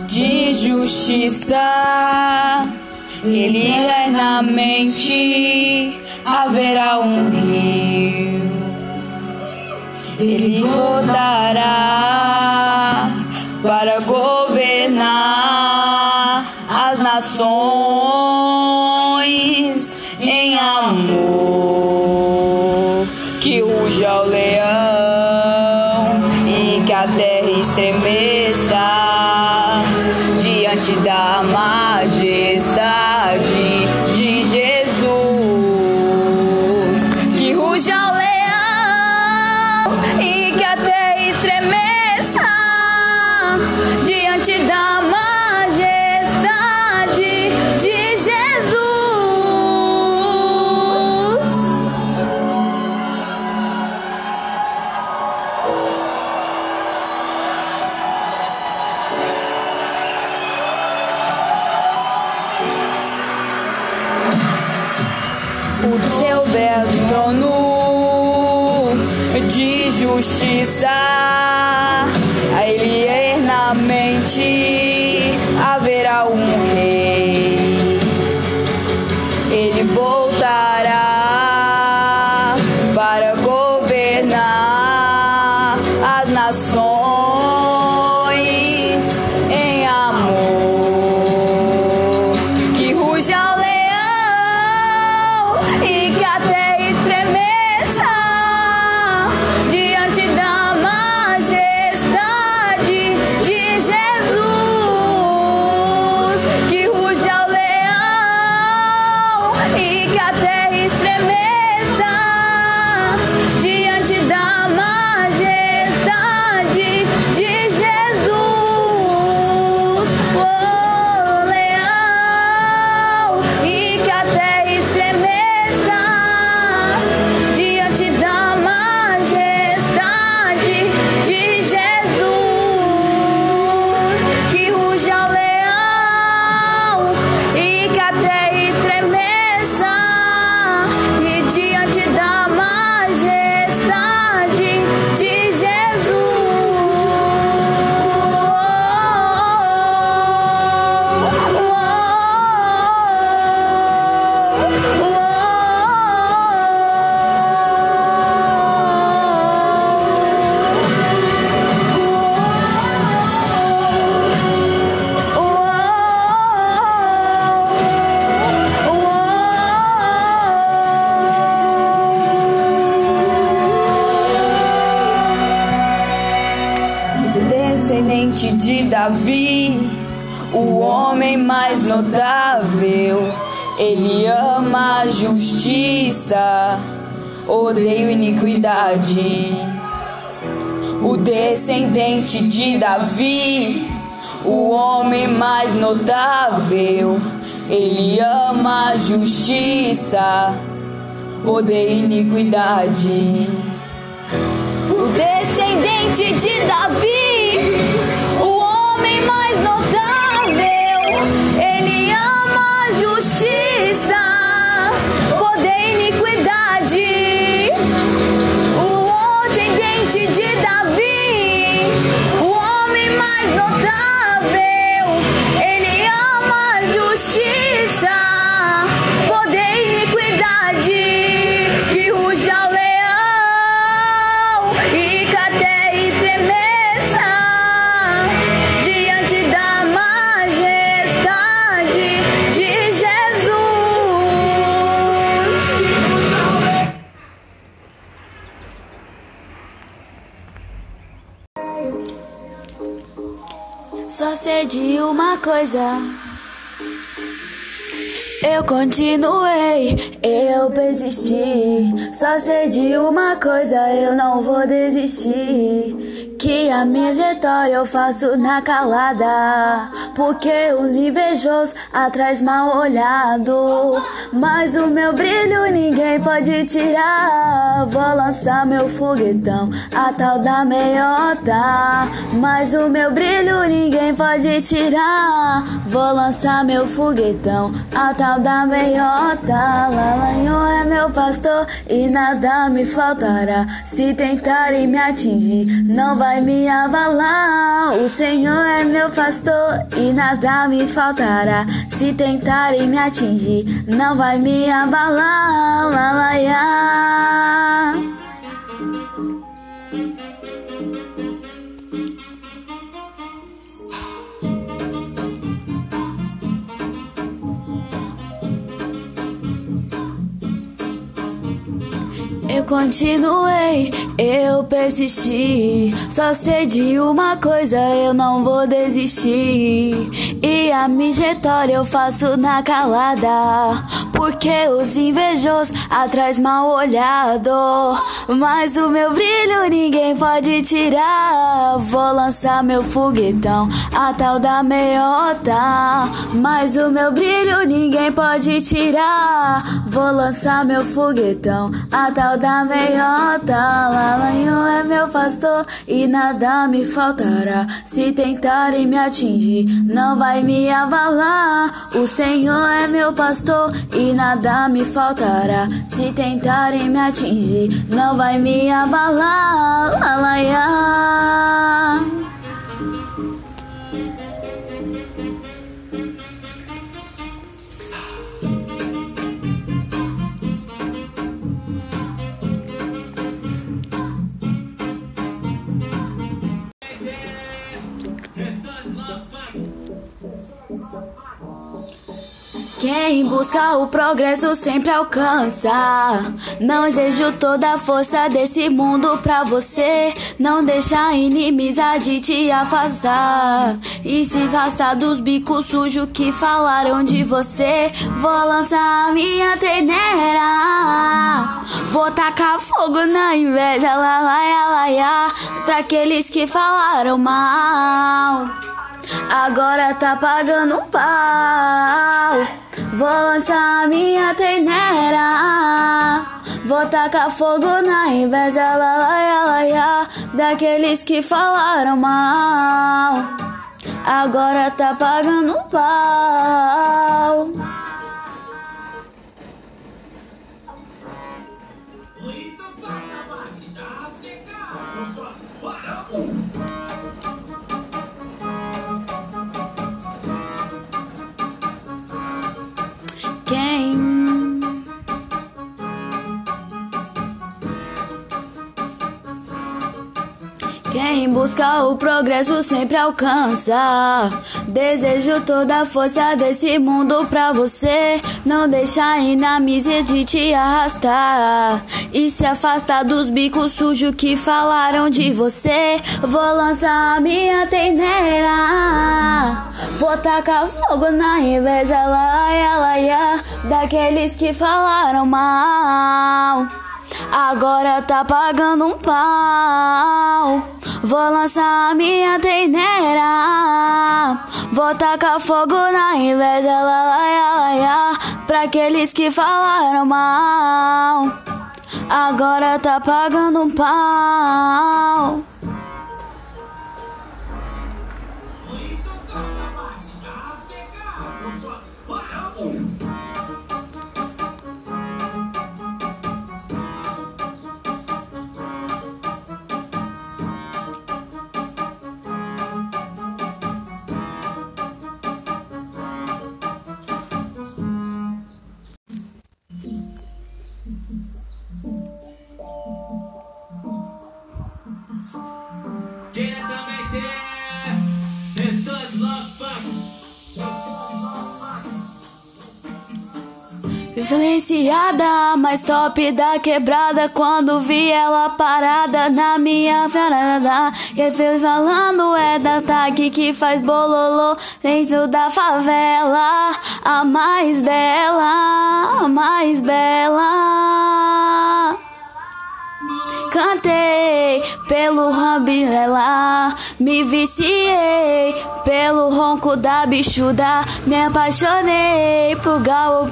de justiça. Ele eternamente haverá um rio. Ele voltará para governar as nações em amor. Que o odeia iniquidade. O descendente de Davi, o homem mais notável, ele ama a justiça, odeia iniquidade. O descendente de Davi, o homem mais notável, ele ama a justiça, iniquidade. O descendente de Davi, o homem mais notável, Sei de uma coisa. Eu continuei, eu persisti. Só sei de uma coisa, eu não vou desistir. Que a trajetória eu faço na calada. Porque os invejosos atrás mal olhado. Mas o meu brilho ninguém pode tirar. Vou lançar meu foguetão, a tal da meiota. Mas o meu brilho ninguém pode tirar. Vou lançar meu foguetão, a tal da meiota. Lalanho é meu pastor e nada me faltará. Se tentarem me atingir, não vai vai me abalar. O Senhor é meu pastor e nada me faltará. Se tentarem me atingir, não vai me abalar. Lá, continuei, eu persisti. Só sei de uma coisa, eu não vou desistir. E a minha história eu faço na calada. Porque os invejosos atrás mal olhado. Mas o meu brilho ninguém pode tirar. Vou lançar meu foguetão, a tal da meiota. Mas o meu brilho ninguém pode tirar. Vou lançar meu foguetão, a tal da meiota. Lalanho é meu pastor e nada me faltará. Se tentarem me atingir, não vai me abalar. O Senhor é meu pastor e nada me faltará. Se tentarem me atingir, não vai me abalar. Lalaiá. Quem busca o progresso sempre alcança. Não desejo toda a força desse mundo pra você. Não deixa a inimizade te afastar. E se afastar dos bicos sujos que falaram de você. Vou lançar a minha teneira. Vou tacar fogo na inveja, lá, lá, lá, lá, lá, pra aqueles que falaram mal. Agora tá pagando um pau. Vou lançar a minha teneira. Vou tacar fogo na inveja, lá, lá, lá, lá, daqueles que falaram mal. Agora tá pagando um pau. Quem Quem busca o progresso sempre alcança. Desejo toda a força desse mundo pra você. Não deixa a inamize te arrastar. E se afastar dos bicos sujos que falaram de você. Vou lançar a minha teneira. Vou tacar fogo na inveja, laia, laia, daqueles que falaram mal. Agora tá pagando um pau. Vou lançar a minha teneira. Vou tacar fogo na inveja, laia, laia, pra aqueles que falaram mal. Agora tá pagando um pau. Influenciada, mais top da quebrada. Quando vi ela parada na minha varanda E veio falando é da tag que faz bololô Dentro da favela. A mais bela, a mais bela Cantei pelo Rambilela, me viciei pelo ronco da bichuda, me apaixonei por galo,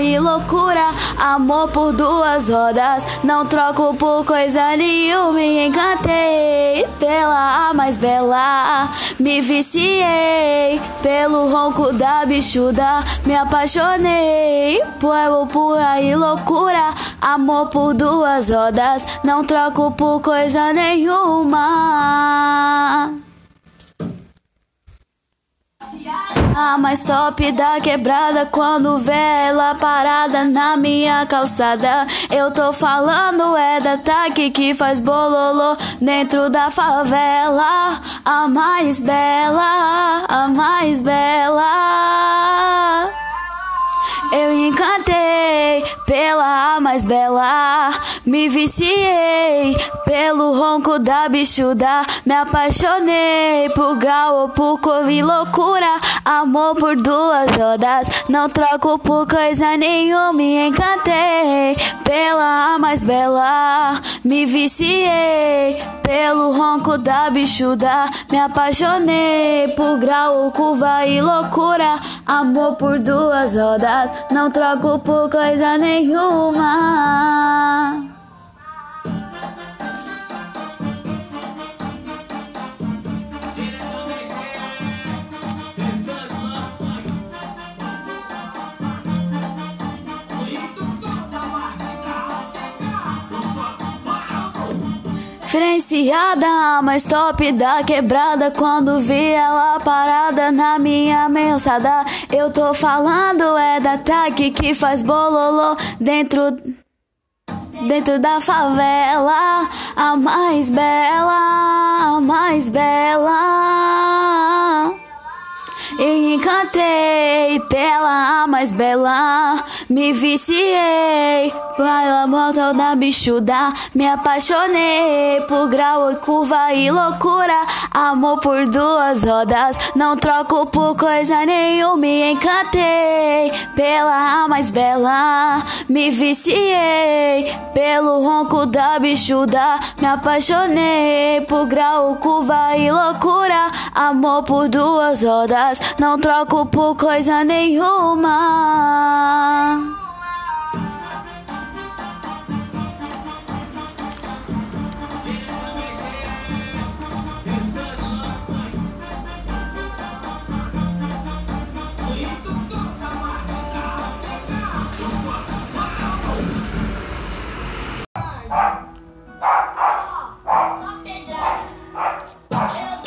e loucura, amor por duas rodas, não troco por coisa nenhuma, me encantei pela mais bela, Me viciei pelo ronco da bichuda. Me apaixonei por pura e loucura. Amor por duas rodas. Não troco por coisa nenhuma. A mais top da quebrada quando vê ela parada na minha calçada. Eu tô falando é da TAC que faz bololô dentro da favela. A mais bela, a mais bela. Eu encantei pela mais bela, me viciei pelo ronco da bichuda, me apaixonei por grau, por e loucura, amor por duas rodas, não troco por coisa nenhuma, me encantei pela mais bela, me viciei pelo ronco da bichuda, me apaixonei por grau, curva e loucura, amor por duas rodas, não troco por coisa nenhuma. Diferenciada, mais top da quebrada. Quando vi ela parada na minha mensada, eu tô falando é da TAC que faz bololô dentro. Dentro da favela, a mais bela, a mais bela. E encantei pela mais bela, me viciei pela moto da bichuda, me apaixonei por grau e curva e loucura, amor por duas rodas, não troco por coisa nenhuma, me encantei pela mais bela, me viciei pelo ronco da bichuda, me apaixonei por grau, curva e loucura, amor por duas rodas, não troco por coisa nenhuma.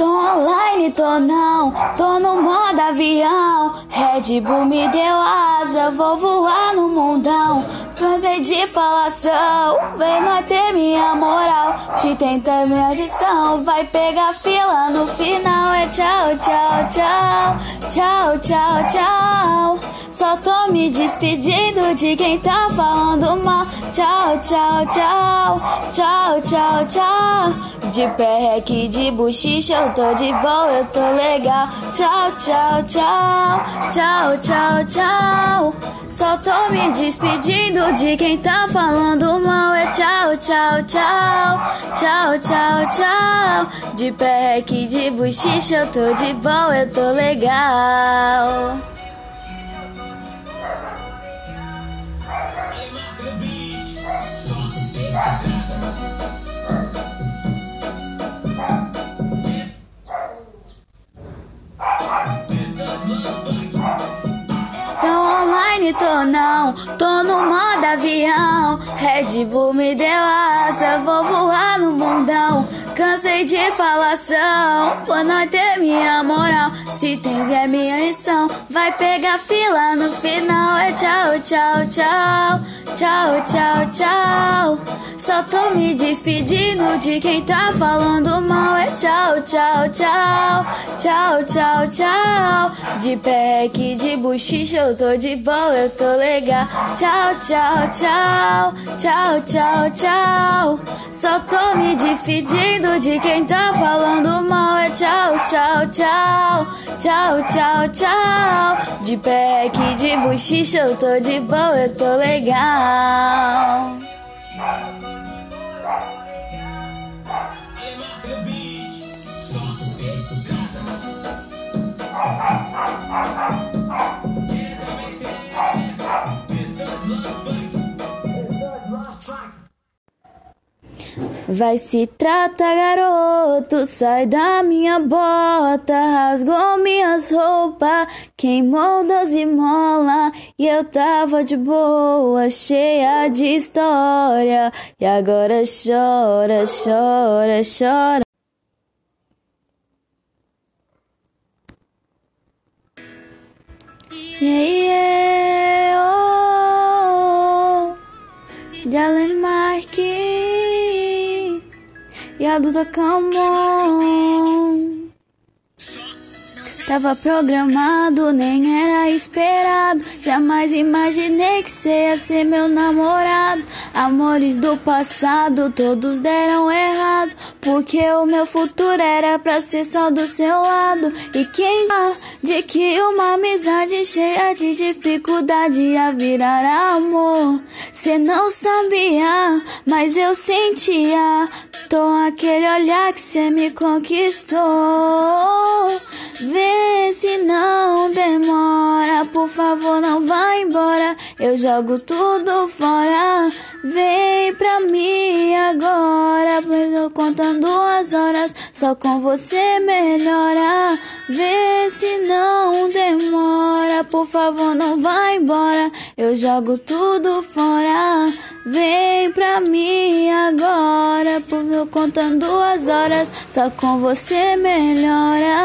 Tô online, tô não, tô no modo avião. Red Bull me deu asa, vou voar no mundão. Cansei de falação, vem manter minha moral. Se tenta minha adição, vai pegar fila no final. É tchau, tchau, tchau, tchau, tchau, tchau. Só tô me despedindo de quem tá falando mal. Tchau, tchau, tchau, tchau, tchau, tchau. De perreque, de bochicha, eu tô de boa, eu tô legal. Tchau, tchau, tchau, tchau, tchau, tchau. Só tô me despedindo de quem tá falando mal. É tchau, tchau, tchau, tchau, tchau, tchau. De perreque, de bochicha, eu tô de boa, eu tô legal. Online, tô não, tô no modo avião. Red Bull me deu asa, vou voar no mundão. Cansei de falação, vou não ter minha moral. Se tem é minha lição, vai pegar fila no final. É tchau, tchau, tchau, tchau, tchau, tchau. Só tô me despedindo de quem tá falando mal. É tchau, tchau, tchau, tchau, tchau, tchau. De pack, de bochicha, eu tô de boa, eu tô legal. Tchau, tchau, tchau, tchau, tchau, tchau. Só tô me despedindo de quem tá falando mal. É tchau, tchau, tchau, tchau, tchau, tchau. De pack, de bochicha, eu tô de boa, eu tô legal. Vai se trata, garoto, sai da minha bota, rasgou minhas roupas, queimou doze mola e eu tava de boa, cheia de história. E agora chora, chora, chora. Yeah, yeah, e a Duda Camon. Tava programado, nem era esperado. Jamais imaginei que você ia ser meu namorado. Amores do passado, todos deram errado. Porque o meu futuro era pra ser só do seu lado. E quem dá de que uma amizade cheia de dificuldade ia virar amor? Cê não sabia, mas eu sentia. Tô aquele olhar que cê me conquistou. Vê se não demora, por favor, não vá embora. Eu jogo tudo fora. Vem pra mim agora, pois eu contando as horas. Só com você melhora. Vê se não demora, por favor, não vá embora. Eu jogo tudo fora. Vem pra mim agora, por eu contando as horas. Só com você melhora.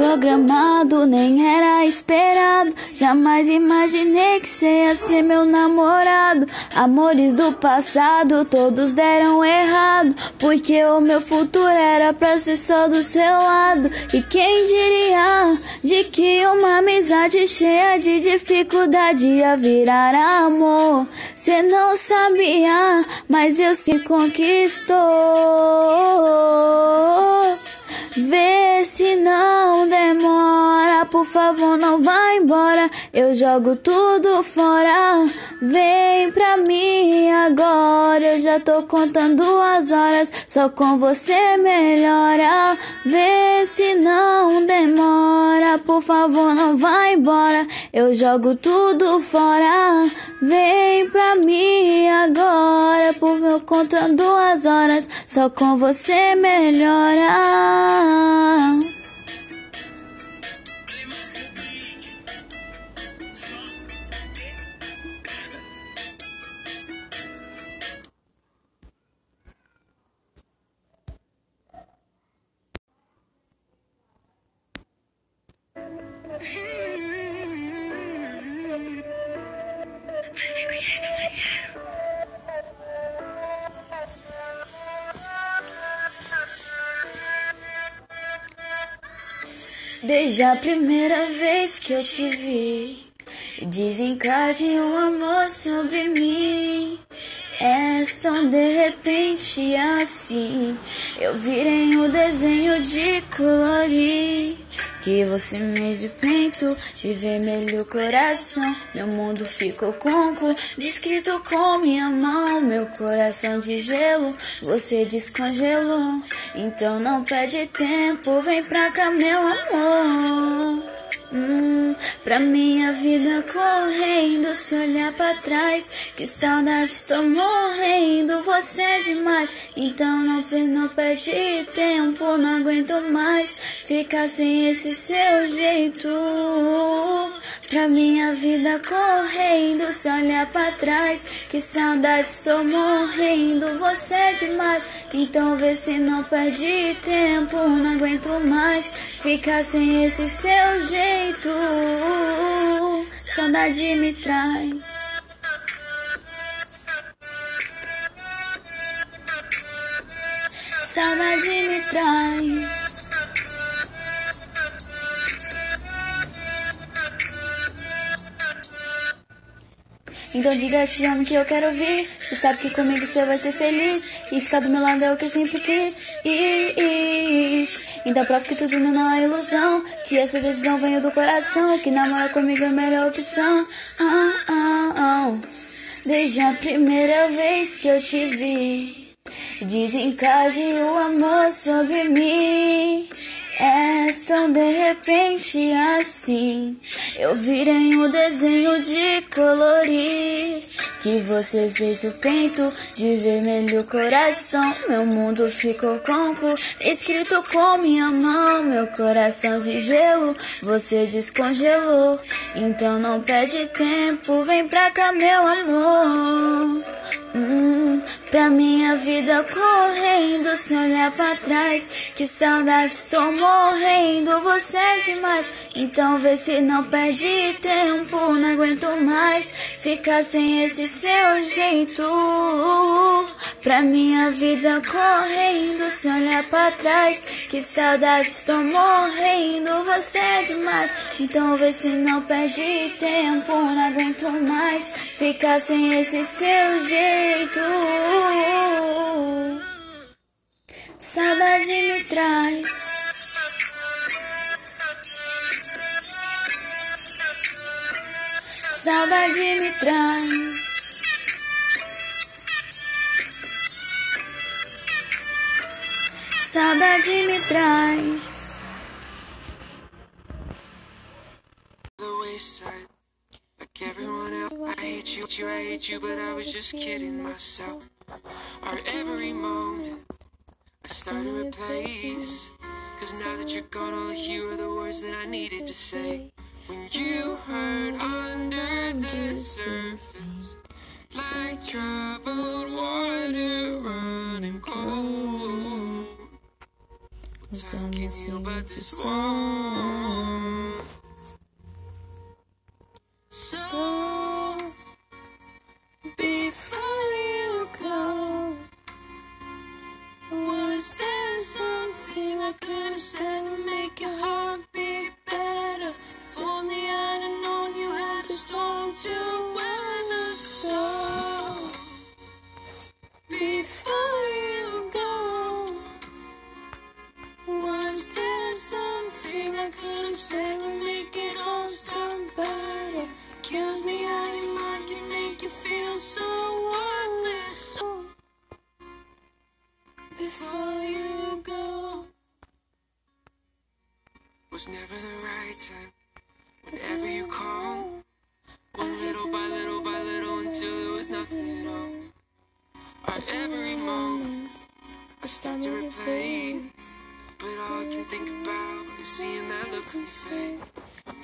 Programado, nem era esperado. Jamais imaginei que cê ia ser meu namorado. Amores do passado, todos deram errado. Porque o meu futuro era pra ser só do seu lado. E quem diria de que uma amizade cheia de dificuldade ia virar amor? Cê não sabia, mas eu se conquistou. Vê se não demora, por favor, não vá embora. Eu jogo tudo fora. Vem pra mim agora. Eu já tô contando as horas. Só com você melhora. Vê se não demora, por favor, não vá embora. Eu jogo tudo fora. Vem pra mim agora, por eu contando as horas. Só com você melhora. now Desde a primeira vez que eu te vi, desencadeou um amor sobre mim. És tão de repente assim, eu virei um desenho de colorir. Que você me de peito de vermelho coração. Meu mundo ficou conco, descrito com minha mão. Meu coração de gelo, você descongelou. Então não perde tempo, vem pra cá, meu amor. Hum, pra minha vida correndo, se olhar pra trás, que saudade, estou morrendo, você é demais. Então não, não perde tempo, não aguento mais ficar sem esse seu jeito. Pra minha vida correndo, se olhar pra trás, que saudade, estou morrendo, você é demais. Então vê se não perde tempo, não aguento mais ficar sem esse seu jeito. Saudade me traz. Saudade me traz. Então diga te amo que eu quero ouvir. E sabe que comigo você vai ser feliz. E ficar do meu lado é o que eu sempre quis. Is. Então prova que tudo não é ilusão. Que essa decisão veio do coração. Que namorar comigo é a melhor opção. Ah, ah, ah. Desde a primeira vez que eu te vi. desencaje o amor sobre mim. És tão de repente assim. Eu virei um desenho de colorir. Que você fez o peito de vermelho coração. Meu mundo ficou conco, escrito com minha mão. Meu coração de gelo, você descongelou. Então não perde tempo, vem pra cá, meu amor. Hum, pra minha vida correndo, sem olhar pra trás. Que saudade, estou morrendo, você é demais. Então vê se não perde tempo, não aguento mais ficar sem esse seu jeito. Pra minha vida correndo, sem olhar pra trás. Que saudade, estou morrendo, você é demais. Então vê se não perde tempo, não aguento mais ficar sem esse seu jeito. Saudade me traz. Saudade me traz. Saudade me traz. Like I hate you, I hate you, but I was just kidding myself. Our every moment, I start to replace. Cause now that you're gone, all I hear are the words that I needed to say. When you hurt under the surface, like troubled water running cold. What time can heal but this won't? So before you go, was there something I could have said to make your heart beat better? If only I'd have known you had a storm to weather. So I couldn't said to make it all better? Kills me how your mind can make you feel so worthless. So before you go, was never the right time. Whenever you call, one little by little by little until there was nothing at all. Our every moment, I start to replace. But all I can think about is seeing that look on your face.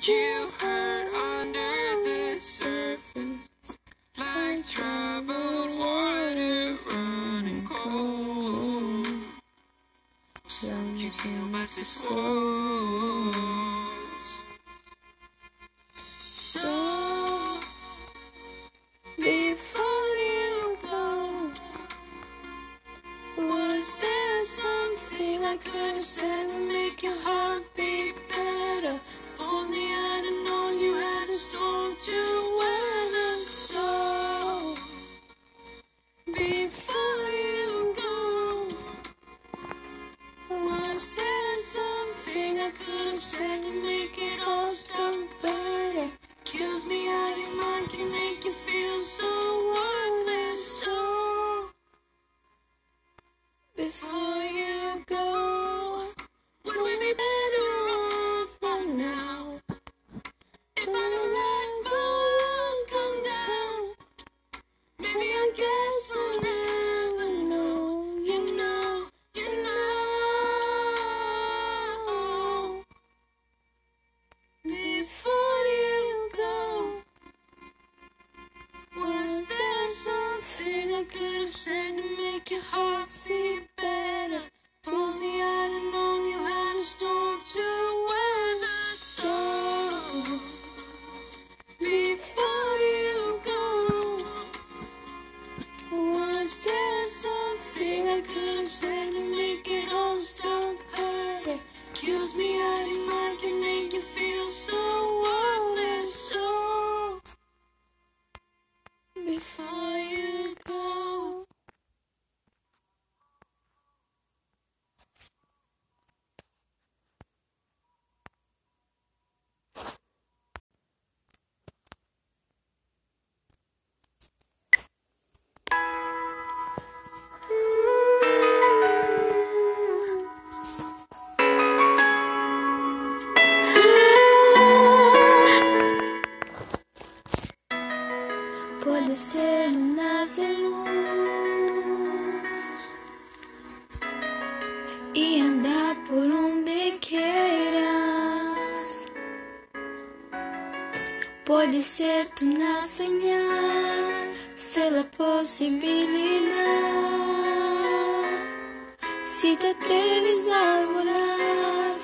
You hurt under the surface, like troubled water running cold. Some can heal, this won't. I could have said make your heart beat better? If only I'd have known you had a storm to weather. So before you go, was there something I could have said to make it all stop better? Kills me how your mind can make you feel so worthless. So before you go. Ser na sonhar, ser a possibilidade. Si te atreves a volar,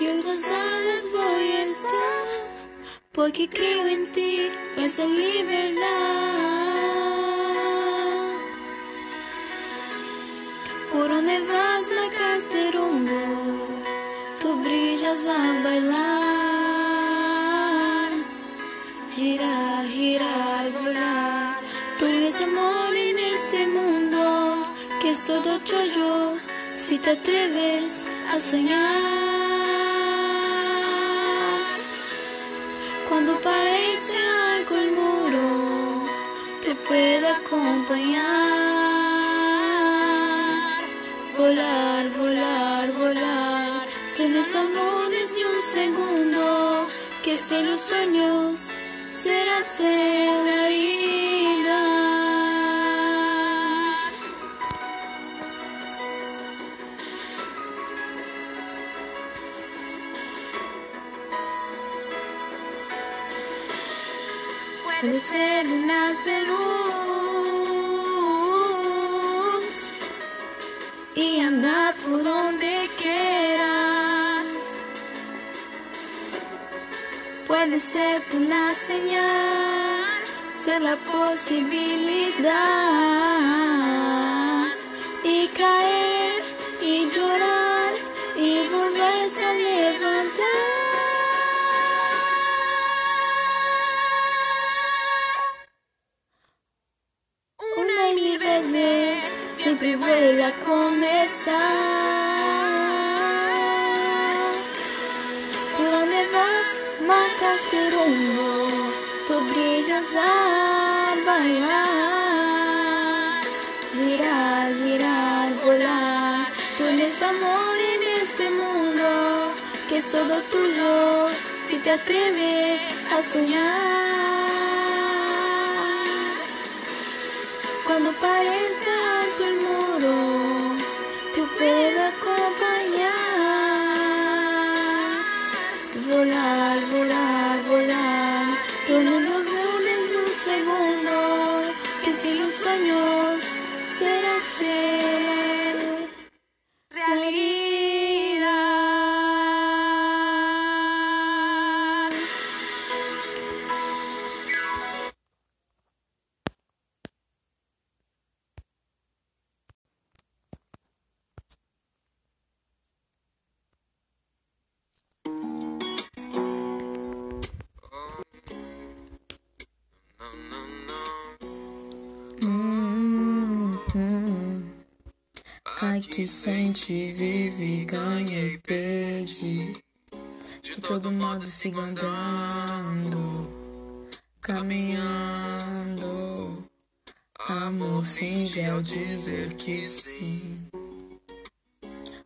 yo las alas voy a estar, porque creo en ti, esa libertad. Por onde vas marcas de rumbo, tu brillas a bailar, girar, girar, volar. Tú eres amor en este mundo, que es todo tuyo, si te atreves a soñar. Cuando parece algo el muro, te puede acompañar. Volar, volar, volar. Son los amores de un segundo que son los sueños serás la vida. Puede ser de luz y andar por donde Puede ser una señal, ser la posibilidad y caer y llorar y volverse a levantar. Una y mil veces siempre vuelve a comenzar. De rumbo, tu brillas a bailar. Girar, girar, volar, tú eres amor en este mundo, que es todo tuyo, si te atreves a soñar. Cuando parezca alto el sente, vive, ganha e perde. De todo modo sigo andando, caminhando. Amor finge ao dizer que sim.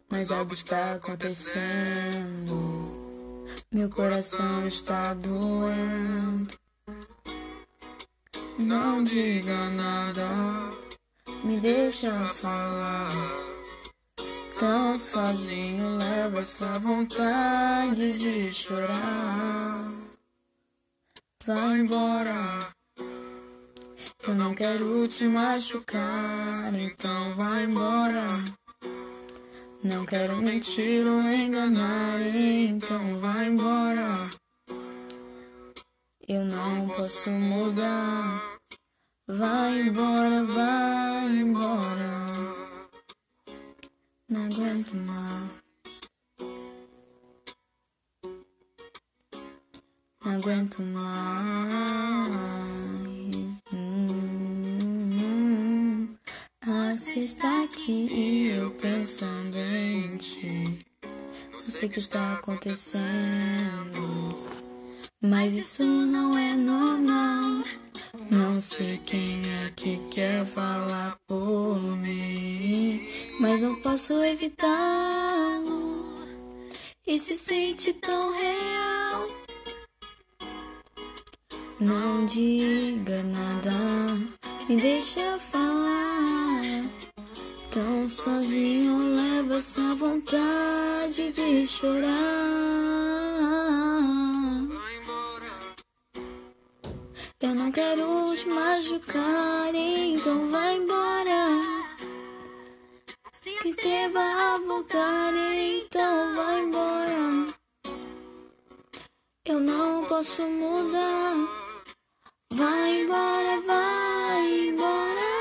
Mas algo está acontecendo. Meu coração está doendo. Não diga nada, me deixa falar. Tão sozinho leva essa vontade de chorar. Vai embora. Eu não quero te machucar, então vai embora. Não quero mentir ou enganar, então vai embora. Eu não posso mudar. Vai embora, vai embora. Não aguento mais. Não aguento mais. Hum, ah, você está aqui e eu pensando em ti. Não sei o que está acontecendo. Mas isso não é normal. Não sei quem é que quer falar por mim, mas não posso evitá-lo. E se sente tão real. Não diga nada, me deixa falar. Tão sozinho leva essa vontade de chorar. Eu não quero te machucar, então vai embora. Que treva a voltar, então vai embora. Eu não posso mudar. Vai embora, vai embora.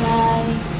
die.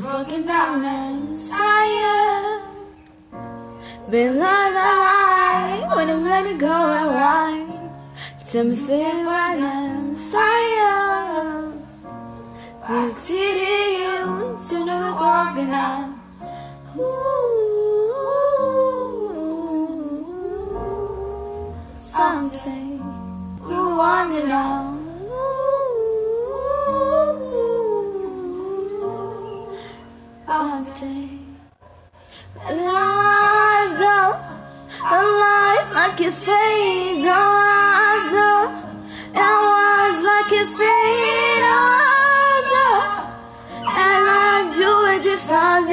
Fucking down Messiah. Been la la la when I'm ready to go and wine. Tell me feel right Messiah. The city you to know the walking out. Ooh, something you want to know. Something. Lies up, life like it fades. Lies up, and lies like it fades. Lies up, and I do it if I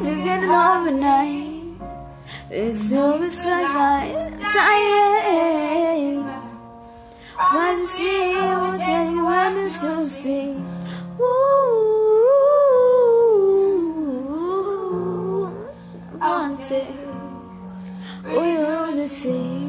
to get it overnight. It's over for life, dying. One see, one see, one to see. Ooh, I want it. We will see.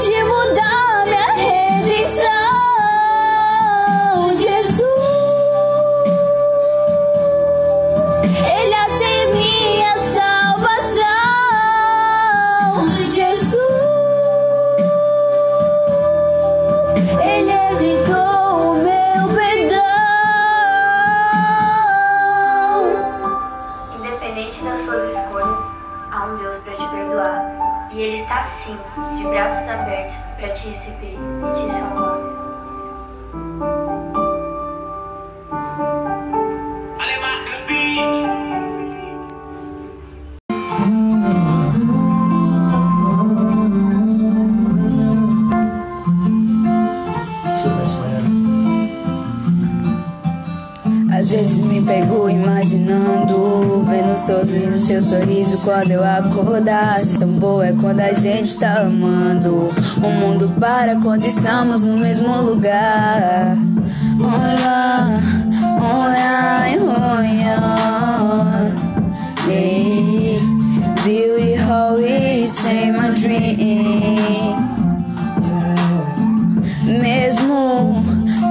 寂寞到 abertos, quando eu acordar. Tão boa é quando a gente tá amando. O mundo para quando estamos no mesmo lugar. Olha, olha. Hey, beauty always say my dream. Mesmo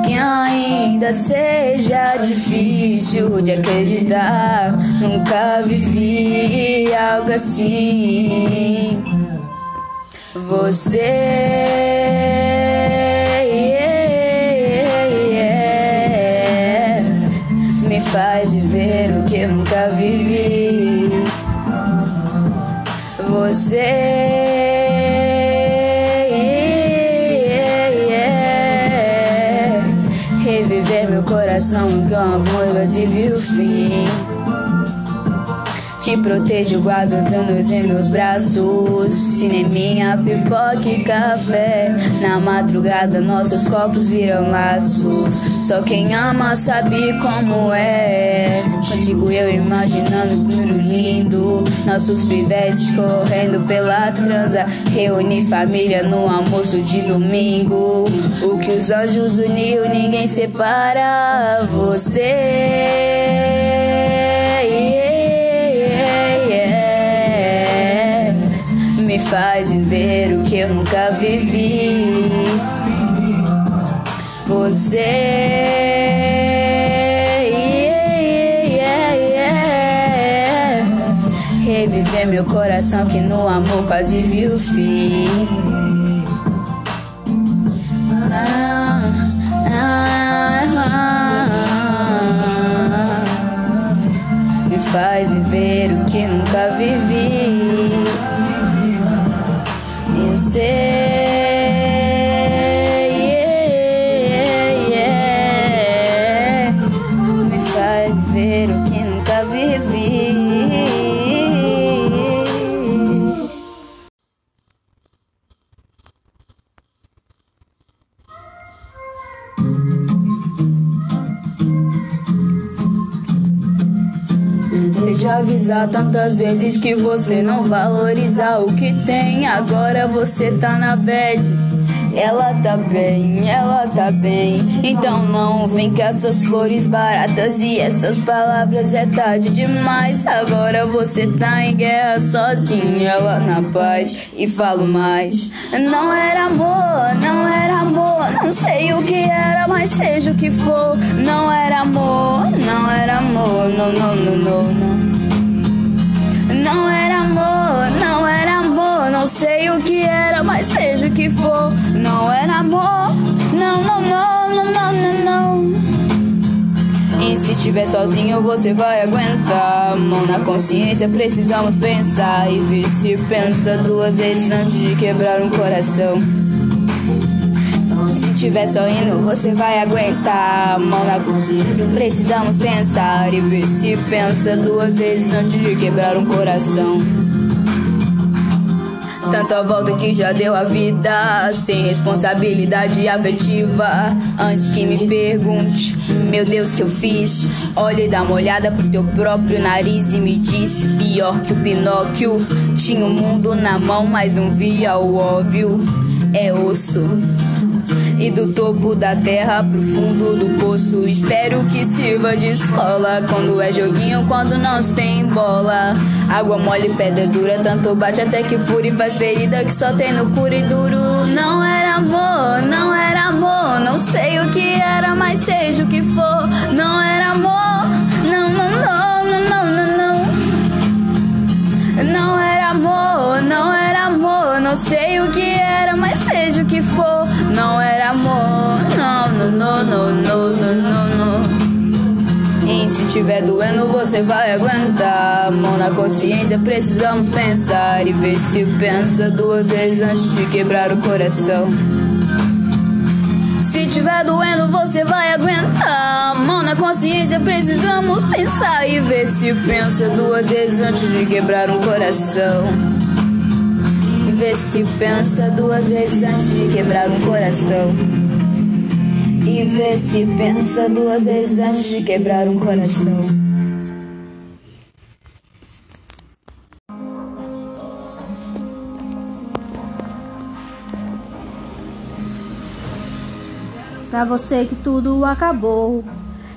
que ainda seja difícil de acreditar, nunca vivi algo assim. Você me faz viver o que nunca vivi. Você Te protejo, guardo danos em meus braços. Cineminha, pipoca e café. Na madrugada, nossos copos viram laços. Só quem ama sabe como é. Contigo eu imaginando futuro lindo. Nossos pivetes correndo pela transa. Reunir família no almoço de domingo. O que os anjos uniu, ninguém separa. Você me faz viver o que eu nunca vivi. Você reviver meu coração que no amor quase viu o fim. Ah, ah, ah. Me faz viver o que nunca vivi. Eu avisar tantas vezes que você não valoriza o que tem. Agora você tá na bad. Ela tá bem, ela tá bem. Então não vem com essas flores baratas e essas palavras é tarde demais. Agora você tá em guerra sozinho, ela na paz. E falo mais. Não era amor, não era amor. Não sei o que era, mas seja o que for. Não era amor, não era amor. Não, não, não, não, não. Não era amor, não era amor. Não sei o que era, mas seja o que for. Não era amor, não, não, não, não, não, não, não. E se estiver sozinho, você vai aguentar. Mão na consciência, precisamos pensar. E ver se pensa duas vezes antes de quebrar um coração. Se tiver sorrindo, você vai aguentar. Mão na consciência, precisamos pensar. E ver se pensa duas vezes antes de quebrar um coração. Tanta volta que já deu a vida, sem responsabilidade afetiva. Antes que me pergunte, meu Deus, que eu fiz? Olhe e dá uma olhada pro teu próprio nariz e me diz: pior que o Pinóquio. Tinha o mundo na mão, mas não via o óbvio. É osso. E do topo da terra pro fundo do poço. Espero que sirva de escola. Quando é joguinho, quando não se tem bola. Água mole, pedra dura. Tanto bate até que fura e faz ferida que só tem no curo e duro. Não era amor, não era amor. Não sei o que era, mas seja o que for. Não era amor, não, não, não, não, não, não, não. Não era amor, não era amor. Não sei o que era, mas seja o que for. Não era amor, não, não, não, não, não, não, não. E se tiver doendo, você vai aguentar. Mão na consciência, precisamos pensar. E ver se pensa duas vezes antes de quebrar o coração. Se tiver doendo, você vai aguentar. Mão na consciência, precisamos pensar e ver se pensa duas vezes antes de quebrar um coração. Ver se pensa duas vezes antes de quebrar um coração. E ver se pensa duas vezes antes de quebrar um coração. Pra você que tudo acabou,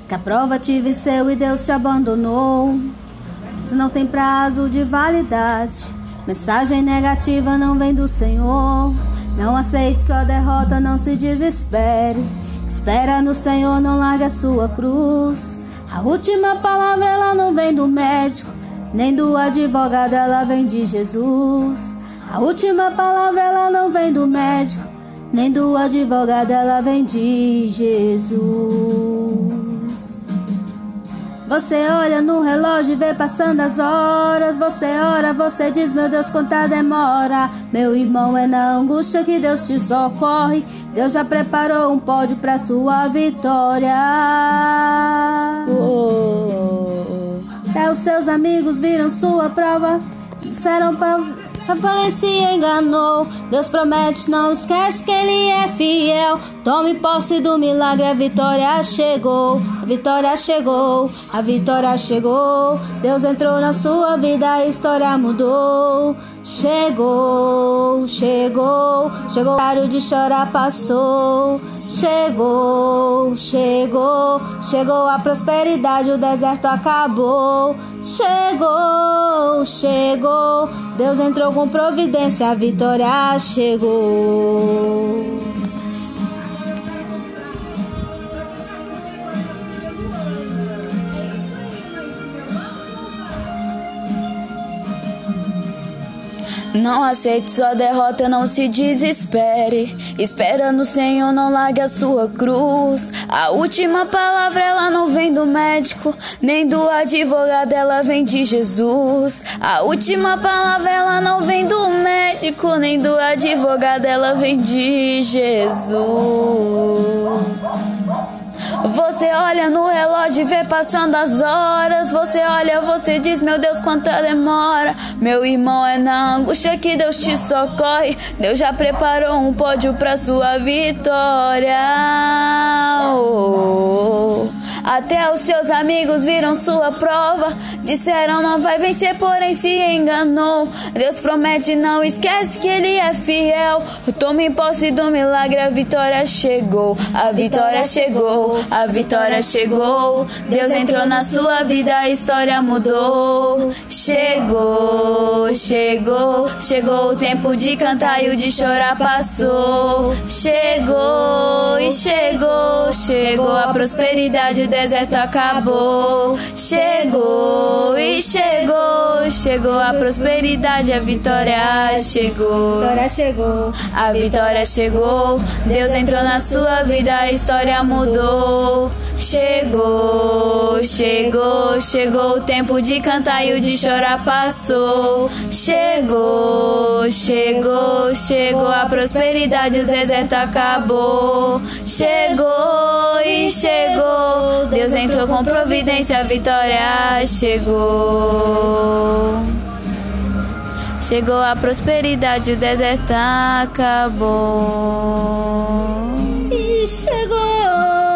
que a prova te venceu e Deus te abandonou. Se não tem prazo de validade, mensagem negativa não vem do Senhor. Não aceite sua derrota, não se desespere. Espera no Senhor, não larga sua cruz. A última palavra ela não vem do médico, nem do advogado, ela vem de Jesus. A última palavra ela não vem do médico, nem do advogado, ela vem de Jesus. Você olha no relógio e vê passando as horas. Você ora, você diz: Meu Deus, quanta demora. Meu irmão, é na angústia que Deus te socorre. Deus já preparou um pódio pra sua vitória. Até os seus amigos viram sua prova. Disseram pra Satanás se enganou. Deus promete, não esquece que Ele é fiel. Tome posse do milagre, a vitória chegou. A vitória chegou, a vitória chegou. Deus entrou na sua vida, a história mudou. Chegou, chegou, chegou. O horário de chorar passou. Chegou, chegou, chegou a prosperidade, o deserto acabou. Chegou, chegou, Deus entrou com providência, a vitória chegou. Não aceite sua derrota, não se desespere. Espera no Senhor, não largue a sua cruz. A última palavra ela não vem do médico, nem do advogado, ela vem de Jesus. A última palavra ela não vem do médico, nem do advogado, ela vem de Jesus. Você olha no relógio e vê passando as horas. Você olha, você diz: Meu Deus, quanta demora. Meu irmão, é na angústia que Deus te socorre. Deus já preparou um pódio pra sua vitória. Oh, até os seus amigos viram sua prova. Disseram não vai vencer, porém se enganou. Deus promete, não esquece que Ele é fiel. Tome posse do milagre, a vitória chegou. A vitória chegou, a vitória chegou. Deus entrou na sua vida, a história mudou. Chegou, chegou, chegou o tempo de cantar e o de chorar passou. Chegou e chegou, chegou a prosperidade, deserto acabou. Chegou e chegou, chegou a prosperidade, a vitória chegou. Vitória chegou. A vitória chegou, Deus entrou na sua vida, a história mudou. Chegou, chegou, chegou o tempo de cantar e o de chorar passou. Chegou, chegou, chegou a prosperidade, o deserto acabou. Chegou e chegou, Deus entrou com providência, a vitória chegou. Chegou a prosperidade, o deserto acabou. E chegou.